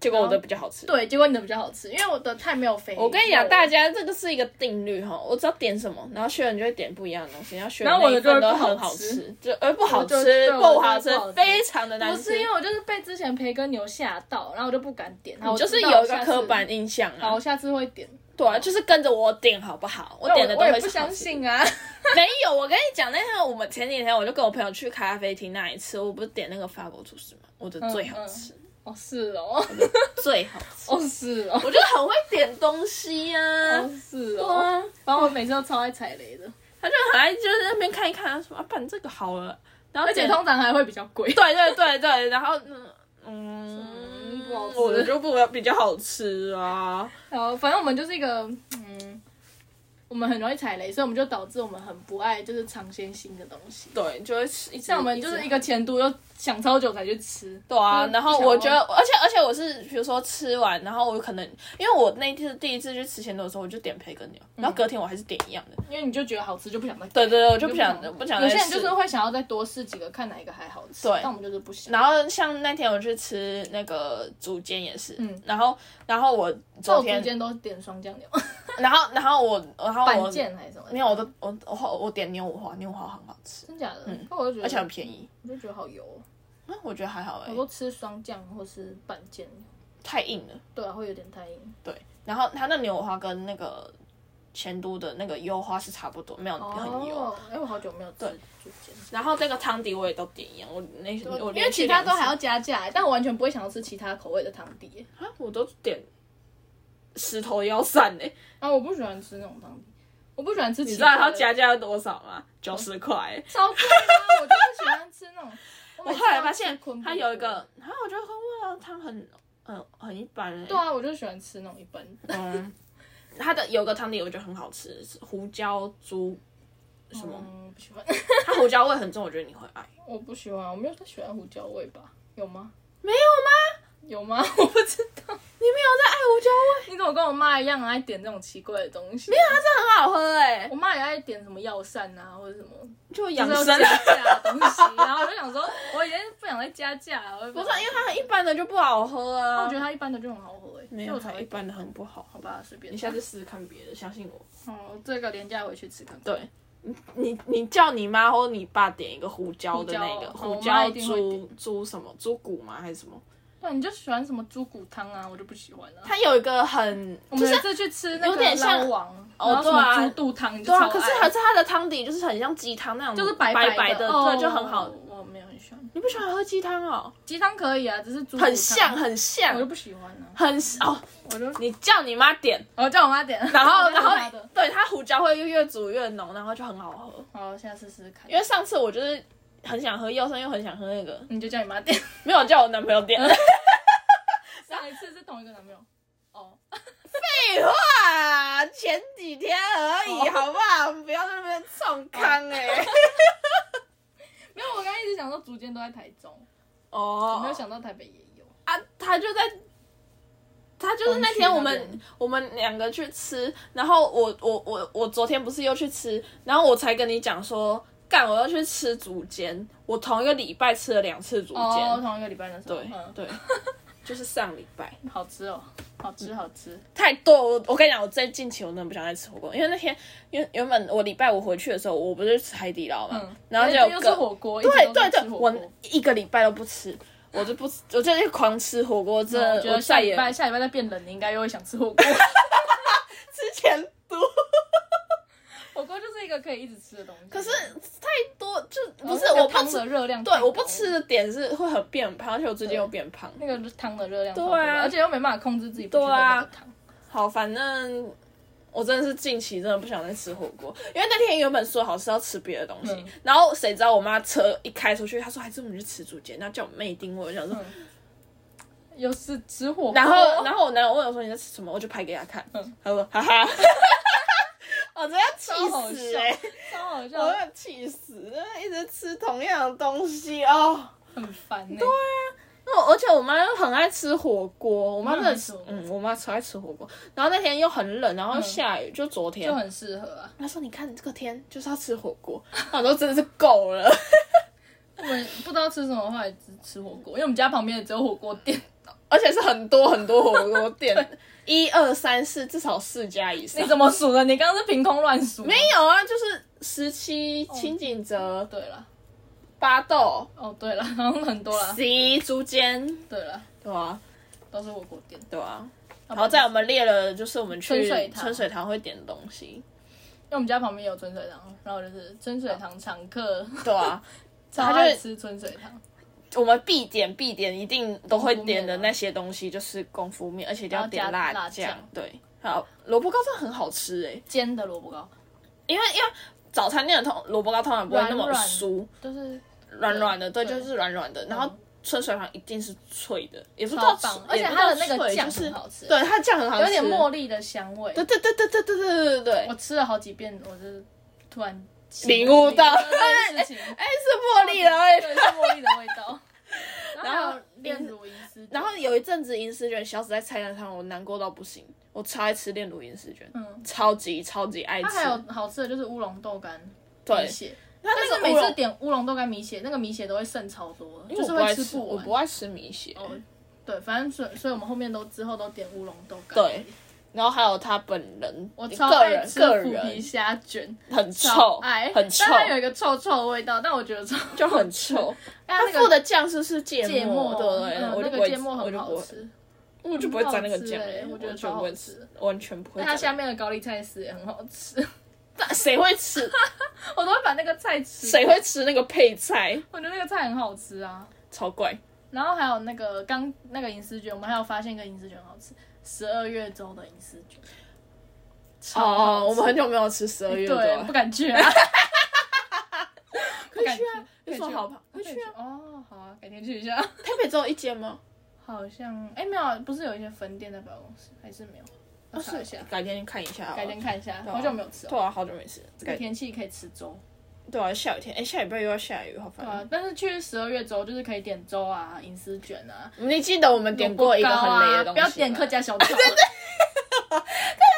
结果我的比较好吃。对，结果你的比较好吃，因为我的太没有肥。我跟你讲，大。家这个是一个定律哈，我只要点什么，然后薛仁就会点不一样的东西，然后薛仁然后我的那一份都很好吃吃，就而不好吃，不好吃非常的难吃不是。因为我就是被之前培根牛吓到，然后我就不敢点，然后我就是有一个刻板印象好，啊我，下次会点。对啊，就是跟着我点好不好？我点的都我也不相信啊。没有，我跟你讲，那天我们前几天我就跟我朋友去咖啡厅那一次，我不是点那个法国厨师嘛，我的最好吃，哦，是哦，最好 吃。哦是哦，我觉得很会点东西呀、啊哦，是对哦。啊，反正我每次都超爱踩雷的，他就很爱就是在那边看一看，他说啊，不然这个好了，然后而且通常还会比较贵。对对对对，然后嗯不好吃我的就不比较好吃啊。然后反正我们就是一个嗯，我们很容易踩雷，所以我们就导致我们很不爱就是尝鲜新的东西。对，就会吃像我们就是一个前都又想超久才去吃，对啊，然后我觉得，而且而且我是比如说吃完，然后我可能因为我那一次第一次去吃前头的时候，我就点培根牛，然后隔天我还是点一样的。因为你就觉得好吃就不想再改。对对对，我就不想想不想有些人就是会想要再多试几个，看哪一个还好吃。对但我们就是不想。然后像那天我去吃那个竹煎也是，嗯然后然后我我昨天，都点双酱牛，然后然后我然后板我腱还是什么？没有，我都我我我我点牛五花，牛五花很好吃，真假的？那我就觉得，而且很便宜。我就觉得好油哦。啊，我觉得还好哎、我都吃双酱或是板腱，太硬了。对啊，会有点太硬。对，然后它那牛五花跟那个前都的那个油花是差不多，没有很油。哦，哎，我好久没有吃猪肩。然后这个汤底我也都点一样，我那我因为其他都还要加价，但我完全不会想要吃其他口味的汤底。啊，我都点石头腰散哎、啊，我不喜欢吃那种汤底，我不喜欢吃你知道。它加价要多少吗？九十块欸。超贵啊！我就是喜欢吃那种。我后来发现它有一个，然后我觉得昆布的汤很很很一般哎、对啊，我就喜欢吃那种一般。嗯，它的有个汤底我觉得很好吃，是胡椒猪什么，嗯，不喜欢。它胡椒味很重，我觉得你会爱。我不喜欢，我没有太喜欢胡椒味吧？有吗？没有吗？有吗？我不知道。你没有在爱胡椒味？你怎么跟我妈一样爱点这种奇怪的东西？没有它很好喝哎、我妈也爱点什么药膳啊，或者什么就就养生。是要加价的东西。然后我就想说，我已经不想再加价了。我不是，因为它很一般的就不好喝啊。我觉得它一般的就很好喝诶，没有，一般的很不好。好吧，随便。你下次试试看别的，相信我。哦，这个廉价回去吃看看。对，你你你叫你妈或你爸点一个胡椒的那个胡椒猪猪什么猪骨吗？还是什么？对，你就喜欢什么猪骨汤啊，我就不喜欢了。它有一个很我们有一次去吃那个有点像捞王，哦对啊猪肚汤，对啊，可是还是它的汤底就是很像鸡汤那种，就是白白的，哦对，就很好。我没有很喜欢你不喜欢喝鸡汤哦？鸡汤可以啊，只是猪很像，很我就，不喜欢啊。很哦。我就你叫你妈点，我叫我妈点，然后然后对它胡椒会越煮越浓，然后就很好喝。好，下次试试看。因为上次我就是很想喝药膳，又很想喝那个，你就叫你妈点。没有叫我男朋友点。上一次是同一个男朋友。哦，废话，前几天而已，哦好不好？不要在那边冲康哎。没有，我刚刚一直想说竹间都在台中，我哦没有想到台北也有。啊，他就在，他就是那天我们我们两个去吃，然后我我我我昨天不是又去吃，然后我才跟你讲说，干我要去吃竹间，我同一个礼拜吃了两次竹哦，间，同一个礼拜的时候，对嗯，对，就是上礼拜。好吃哦，好吃好吃。太多，我我跟你讲，我最近期我真的不想再吃火锅，因为那天因为原本我礼拜五回去的时候，我不是吃海底捞嘛，嗯，然后就有个火锅，对对对，我一个礼拜都不吃，我就不吃，我就是狂吃火锅，真的，我觉得下礼拜下礼拜再变冷，你应该又会想吃火锅。之前多，火锅就是一个可以一直吃的东西。可是太多就不是我不吃的热量对，我不吃的点是会很变胖，而且我最近又变胖。那个汤的热量对啊。而且又没办法控制自己对啊。好，反正我真的是近期真的不想再吃火锅，因为那天原本说好是要吃别的东西，嗯。然后谁知道我妈车一开出去，她说还是我们去吃竹间，然后叫我妹盯我，我想说，又是吃火锅，然后然后我男友问我说你在吃什么，我就拍给他看，嗯。他说哈哈，我真的要气死哎、超好笑我笑，要气死，一直吃同样的东西哦。很烦呢。对啊，那我而且我妈又很爱吃火锅，我妈很吃嗯，我妈超爱吃火锅。然后那天又很冷，然后又下雨，就昨天就，很适合啊。她说你看这个天就是要吃火锅，我说真的是够了。我们不知道吃什么，后来只吃火锅，因为我们家旁边只有火锅店。而且是很多很多火锅店，一二三四，至少四家以上你。怎么数的？你刚刚是凭空乱数。没有啊？就是十七、清景泽、对了，巴豆、哦对了，然后很多啦。C 竹间，对了，对啊，都是火锅店。对啊。然后在我们列了，就是我们去春水堂春水堂会点的东西，因为我们家旁边有春水堂，然后就是春水堂常客，对啊。超他就爱吃春水堂。我们必点必点，一定都会点的那些东西就是功夫面，而且一定要点辣辣酱。对，好，萝卜糕真的很好吃哎、煎的萝卜糕，因为因为早餐店的通萝卜糕通常不会那么酥，就是软软的，对，对就是软软的。然后嗯春水堂一定是脆的，也不知道而且它的那个酱是很好吃，对，它的酱很好吃，有点茉莉的香味。对对对对对对对对对。我，吃了好几遍，我就是突然领悟到这件事情，哎，是茉莉的味对，道。是茉莉的味道。然后炼乳银丝，然后有一阵子银丝卷消失在菜单上，我难过到不行。我超爱吃炼乳银丝卷，嗯，超级超级爱吃。它还有好吃的就是乌龙豆干对米，血，它但是那个每次点乌龙豆干米血，那个米血都会剩超多，就是会我不爱吃，不完我不。爱吃米血。哦，对，反正所以所以我们后面都之后都点乌龙豆干。对，然后还有他本人，我超爱吃个腐皮人虾卷，很臭，爱，很臭但，它有一个臭臭的味道，但我觉得臭就很臭。它附的酱是是芥芥末，对不对？嗯那个芥末很好吃，我就不会沾那个酱欸我觉得完全不会超好吃吃，完全不会它下面的高丽菜丝也很好吃，但谁会吃？我都会把那个菜吃。谁会？吃那个配菜？我觉得那个菜很好吃啊。超怪。然后还有那个刚那个银丝卷，我们还有发现一个银丝卷很好吃，十二月粥的饮食卷。超好哦，我们很久没有吃十二月粥，了不，敢去啊。可以去啊，可以去有什么好跑？可以去啊。哦，好啊，改天去一下。台北只有一间吗？好像哎没有啊，不是有一些分店在百货公司，还是没有？要查一下，改天看一下。改天看一下，啊好久没有吃了。对啊，好久没吃。这个改天气可以吃粥。对啊，下雨天，哎，下礼拜又要下雨，好烦。对啊，但是去十二月粥就是可以点粥啊、银丝卷啊，你记得我们点过一个很雷的东西啊不要点客家小炒。对对。客家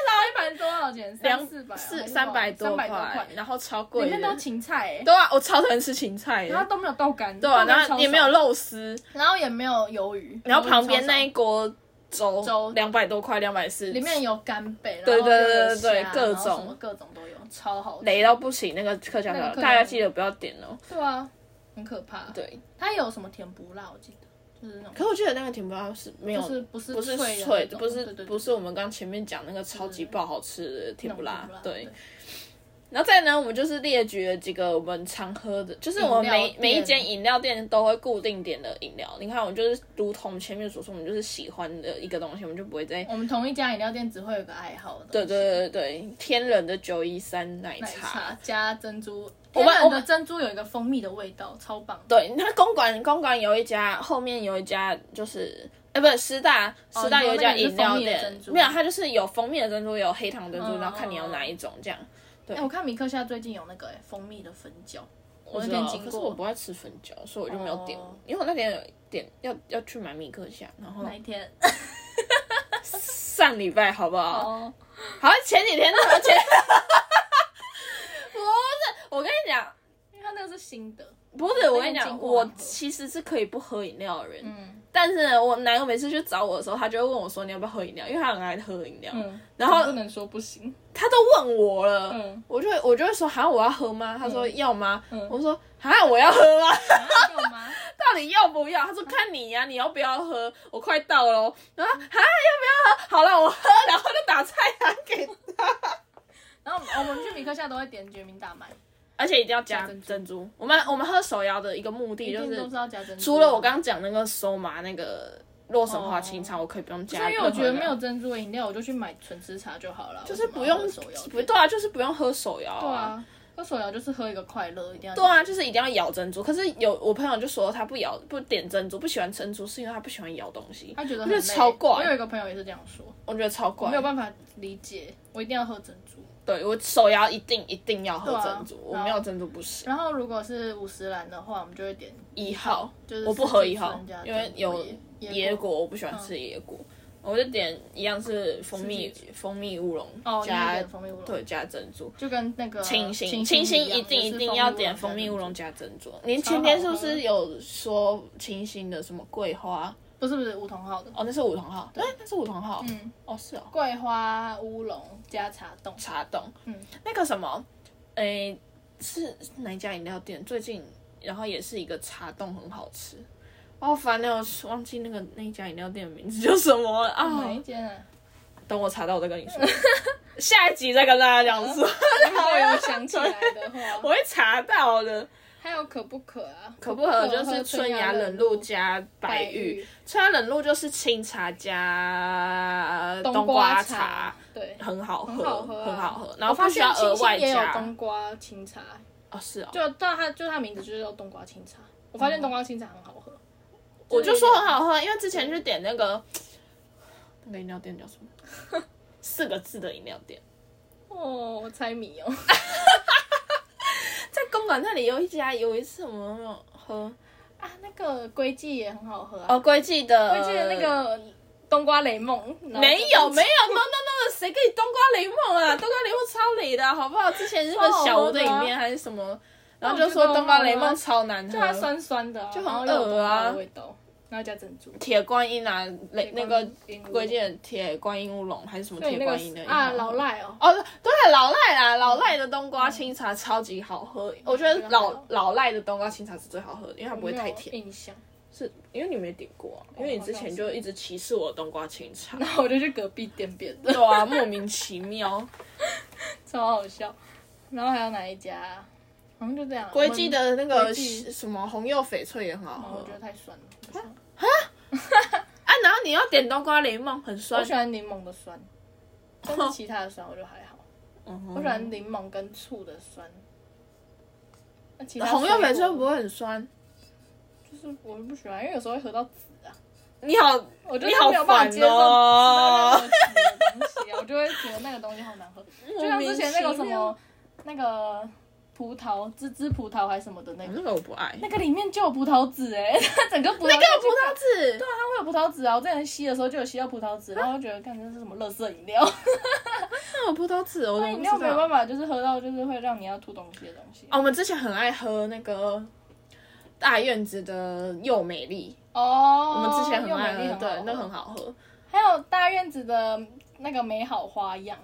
炒一盘多少钱？三两四百啊，四三百多块块，，然后超贵的。里面都芹菜哎，对啊，我超讨厌吃芹菜的。然后都没有豆干，对啊，然后也没有少，肉丝，然后也没有鱿鱼，然后旁边那一一锅粥粥两百多块，两百四，里面有干贝，然对后对对对对各种什么各种都有，超好吃。雷到不行。那个客家小炒，那个客家大家记得不要点哦。对啊，很可怕。，对，它有什么甜不辣？我记得就是那种，可我记得那个甜不辣是没有，就是不是不是脆的不是不是我们刚前面讲那个超级爆好吃的甜不辣对。然后再呢，我们就是列举了几个我们常喝的，就是我们每每一间饮料店都会固定点的饮料。你看，我们就是如同前面所说，我们就是喜欢的一个东西，我们就不会再我们同一家饮料店只会有个爱好的，对对对对，天人的九一三奶奶茶茶，加珍珠，我们我们珍珠有一个蜂蜜的味道，超棒。对，那公馆公馆有一家，后面有一家就是。哎，不是师大，师大有一家饮料店没有，它就是有蜂蜜的珍珠，有黑糖珍珠，嗯然后看你要哪一种这样。哎、我看米克夏最近有那个、哎蜂蜜的粉饺，我那天经过。可是我不爱吃粉饺，所以我就没有点，哦。因为我那天有点要要去买米克夏，然后那一天？上礼拜好不好？哦，好像前几天那个前，不是，我跟你讲，因为它那个是新的，不是，我跟你讲，我其实是可以不喝饮料的人，嗯但是呢，我男友每次去找我的时候，他就会问我说你要不要喝饮料，因为他很爱喝饮料，嗯，然后不能说不行，他都问我了，嗯我就会我就会说，好，我要喝吗？他说要吗？嗯我说好，我要喝吗？啊有吗？到底要不要？他说看你呀、你要不要喝？我快到了哦，然后啊要不要喝？好了，我喝，然后就打菜单给他，然后我们去米克夏都会点决明大麦，而且一定要加加珍珠。我们我们喝手摇的一个目的就是。除了我刚刚讲那个收麻那个洛神花清茶，我可以不用加，不是因为我觉得没有，珍珠的饮料，我就去买纯吃茶就好了，就是不用手摇不对啊，就是不用喝手摇对啊，喝手摇就是喝一个快乐，一定要对啊，就是一定要咬珍珠。可是有我朋友就说他不咬不点珍珠，不喜欢珍珠，是因为他不喜欢咬东西。他觉得很累超怪我有一个朋友也是这样说，我觉得超怪我没。有办法理解，我一定要喝珍珠。对我手摇一定一定要喝珍珠，我没有珍珠不行。然后如果是五十兰的话，我们就会点一号，就是我不喝一号因为有珍珠椰椰果，我不喜欢吃椰果，我就点一样是蜂蜜蜂蜜乌龙哦，加加蜂蜜乌龙，对，加珍珠。就跟那个清新清清新一定一定要点蜂蜜乌龙加珍珠。您前天是不是有说清新的什么桂花？不是不是梧桐号的，哦，那是梧桐号，对，那是梧桐号。嗯，哦，是哦，桂花乌龙加茶冻，茶冻。嗯，那个什么，诶，是哪一家饮料店？最近然后也是一个茶冻很好吃。好烦了，我忘记那个那一家饮料店的名字叫什么了啊？哪一间啊？等我查到我再跟你说，下一集再跟大家讲说，如果有想起来的话，我会查到的。可不可啊？可不可就是春芽冷露加白玉，春芽冷露就是清茶加冬瓜茶，，对，很好喝，很好喝啊，很好喝。然后发不需要额外新也有加冬瓜清茶，哦，是哦，就但它就它名字就是叫冬瓜清茶。我发现冬瓜清茶很好喝，我就说很好喝，因为之前去点那个那个饮料店叫什么？四个字的饮料店，哦，我猜谜哦。那里有一家，有一次我们有喝。啊，那个龟记也很好喝啊，哦，龟记的，龟记的那个冬瓜雷梦，没有就没有，no no no，谁给你冬瓜雷梦啊？冬瓜雷梦超雷的，好不好？之前日本小屋的影片还是什么，然后就说冬瓜雷梦超难喝，就它酸酸的啊，就很恶啊然后加珍珠。铁观音啊，那那个龟龟记的铁观音乌龙还是什么铁观音的啊，老赖哦，哦，对，老赖啦，老赖的冬瓜清茶超级好喝，我觉得老老赖的冬瓜清茶是最好喝的，因为它不会太甜。印象。是因为你没点过、啊，因为你之前就一直歧视我的冬瓜清茶。然后我就去隔壁点别的，对啊，莫名其妙。超好笑。然后还有哪一家啊？好像就这样啊。龟记的那个什么红柚翡翠也很好我觉得太酸了。啊，然后你要点冬瓜柠檬，很酸我喜。欢柠檬的酸，但是其他的酸我就还好。嗯我喜欢柠檬跟醋的酸。那其他红柚本身不会很酸。就是我不喜欢，因为有时候会喝到紫啊，你好，我就你好是没有办法烦接受吃到哦那个东西啊，我就会觉得那个东西好难喝。就像之前那个什么那个葡萄芝芝葡萄还是什么的那个，那个我不爱。那个里面就有葡萄籽哎，它整个葡萄那个葡萄籽，对啊，它会有葡萄籽啊！我之前吸的时候就有吸到葡萄籽，然后就觉得看这是什么垃圾饮料，那有葡萄籽，我怎么饮不知道料没有办？法，就是喝到就是会让你要吐东西的东西。哦，我们之前很爱喝那个大院子的柚美丽，哦，我们之前很又爱喝，对，那很好喝。还有大院子的那个美好花样，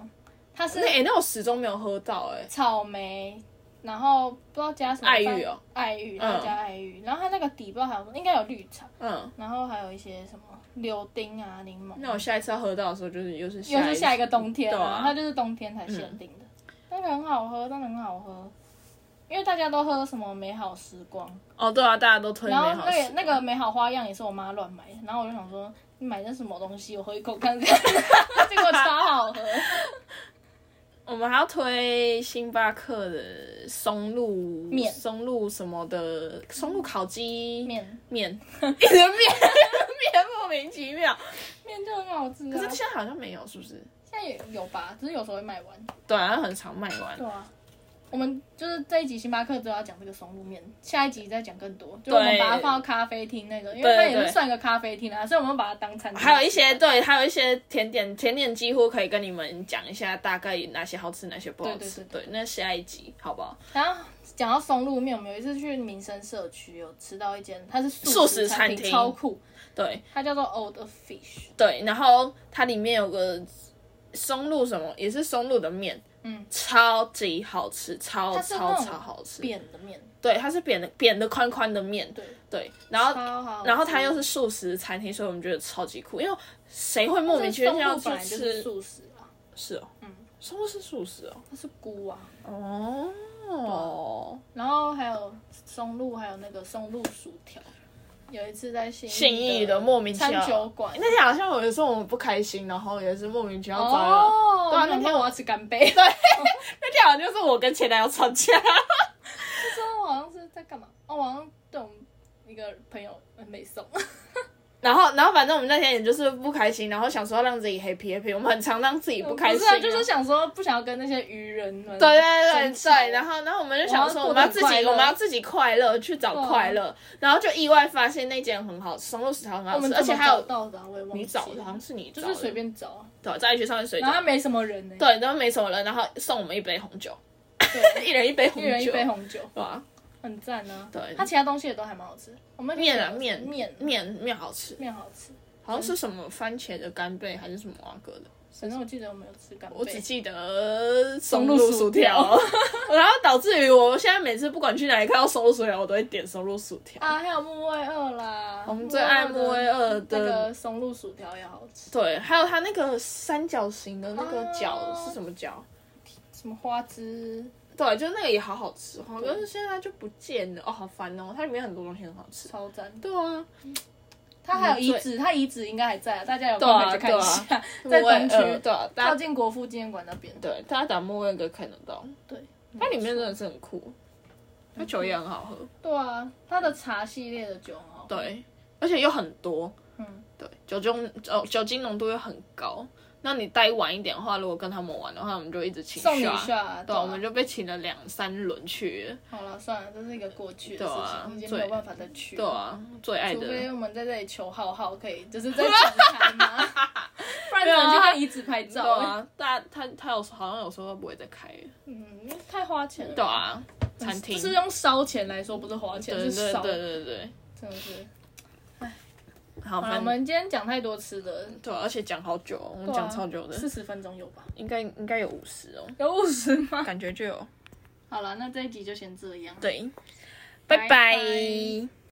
它是那哎、那我始终没有喝到哎、草莓，然后不知道加什么爱玉哦，爱玉，然后加爱玉，然后它那个底不知道还有什么应该有绿茶，嗯，然后还有一些什么柳丁啊、柠檬，那我下一次要喝到的时候，就是又是又是下一个冬天对啊。它就是冬天才限定的，那个很好喝，真的很好喝。因为大家都喝什么美好时光，哦，对啊，大家都推美然后那个那个美好花样也是我妈乱买的，然后我就想说你买的什么东西，我喝一口看看，结果超好喝。我们还要推星巴克的松露面松露什么的松露烤鸡面面，一直面 面莫名其妙。面就很好吃、啊，可是现在好像没有，是不是？现在也有吧，只是有时候会卖完。对啊，很常卖完。对啊，我们就是这一集星巴克都要讲这个松露面，下一集再讲更多，就我们把它放到咖啡厅那个，因为它也是算一个咖啡厅啊，所以我们把它当餐厅。还有一些对，还有一些甜点，甜点几乎可以跟你们讲一下大概哪些好吃，哪些不好吃。对对那下一集好不好？然后讲到松露面，我们有一次去民生社区有吃到一间，它是素食食餐厅。超酷，对。它叫做 Old Fish，对，然后它里面有个松露什么，也是松露的面，嗯，超级好吃，超超超好吃。扁的面，对，它是扁的扁的宽宽的面，对，对，然后。然后它又是素食餐厅，所以我们觉得超级酷，因为谁会莫名其妙松要去吃？素食啊，是哦，嗯，松露是素食哦。它是菇啊，哦，然后还有松露，还有那个松露薯条。有一次在信信义的莫名其妙餐酒馆，那天好像有的时候我们不开心，然后也是莫名其妙找了。哦，对啊那天那天我要吃干杯。对，那天好像就是我跟前男友吵架。那时候我好像是在干嘛？哦，我好像对我们一个朋友没送，然后，然后反正我们那天也就是不开心，然后想说要让自己 happy happy，我们很常让自己不开心、不是啊，就是想说不想要跟那些愚人们对对对对，然后然后我们就想说，我我们要自己，我们要自己快乐，去找快乐，然后就意外发现那间很好吃，松露薯条很好吃，而且还有到的啊，我也忘记你找的，好像是你就是随便找啊，对，在 IG 上面随找，然后他没什么人呢，对，然后没什么人，然后送我们一杯红酒，一人一杯红酒，一人一杯红酒，对吧？很赞啊。对。它其他东西也都还蛮好吃，我们面啊面面。面面好吃，面好吃，好像是什么番茄的干贝还是什么阿哥的。反正我记得我没有吃干贝，我只记得松露薯条。条，然后导致于我现在每次不管去哪里看到松露薯条，我都会点松露薯条。啊，还有木卫二啦，我们最爱木卫二那的，个松露薯条也好吃，对，还有它那个三角形的那个角哦是什么角？什么花枝，对，就那个也好好吃哈，可是现在就不见了，哦，好烦哦。它里面很多东西很好吃。超赞。对啊，它还有遗址，它遗址应该还在啊，大家有空可以去看一下，在东区，二对啊，靠近国父纪念馆那边。对大家打木卫二看得到，对，它里面真的是很酷，它酒也很好喝，对啊，它的茶系列的酒很好。对，而且又很多，嗯，对，酒精酒酒精浓度又很高。那你待晚一点的话，如果跟他们玩的话，我们就一直请送你 shot 下，对，啊我们就被请了两三轮去，好了，算了，这是一个过去的事情，已经没有办法再去。对，啊，最爱的除非。我们在这里求浩浩可以，就是再展开嘛，不然只能去看遗址拍对照。啊，大他他有好像有时候不会再开了，嗯，太花钱了。对啊，餐厅，是用烧钱来说，不是花钱，对是烧，对对对对，真的是。好，好，我们今天讲太多吃的，对啊，而且讲好久哦，我们讲超久的，四十分钟有吧？应该应该有五十哦，有五十吗？感觉就有。好了，那这一集就先这样。对，拜拜拜拜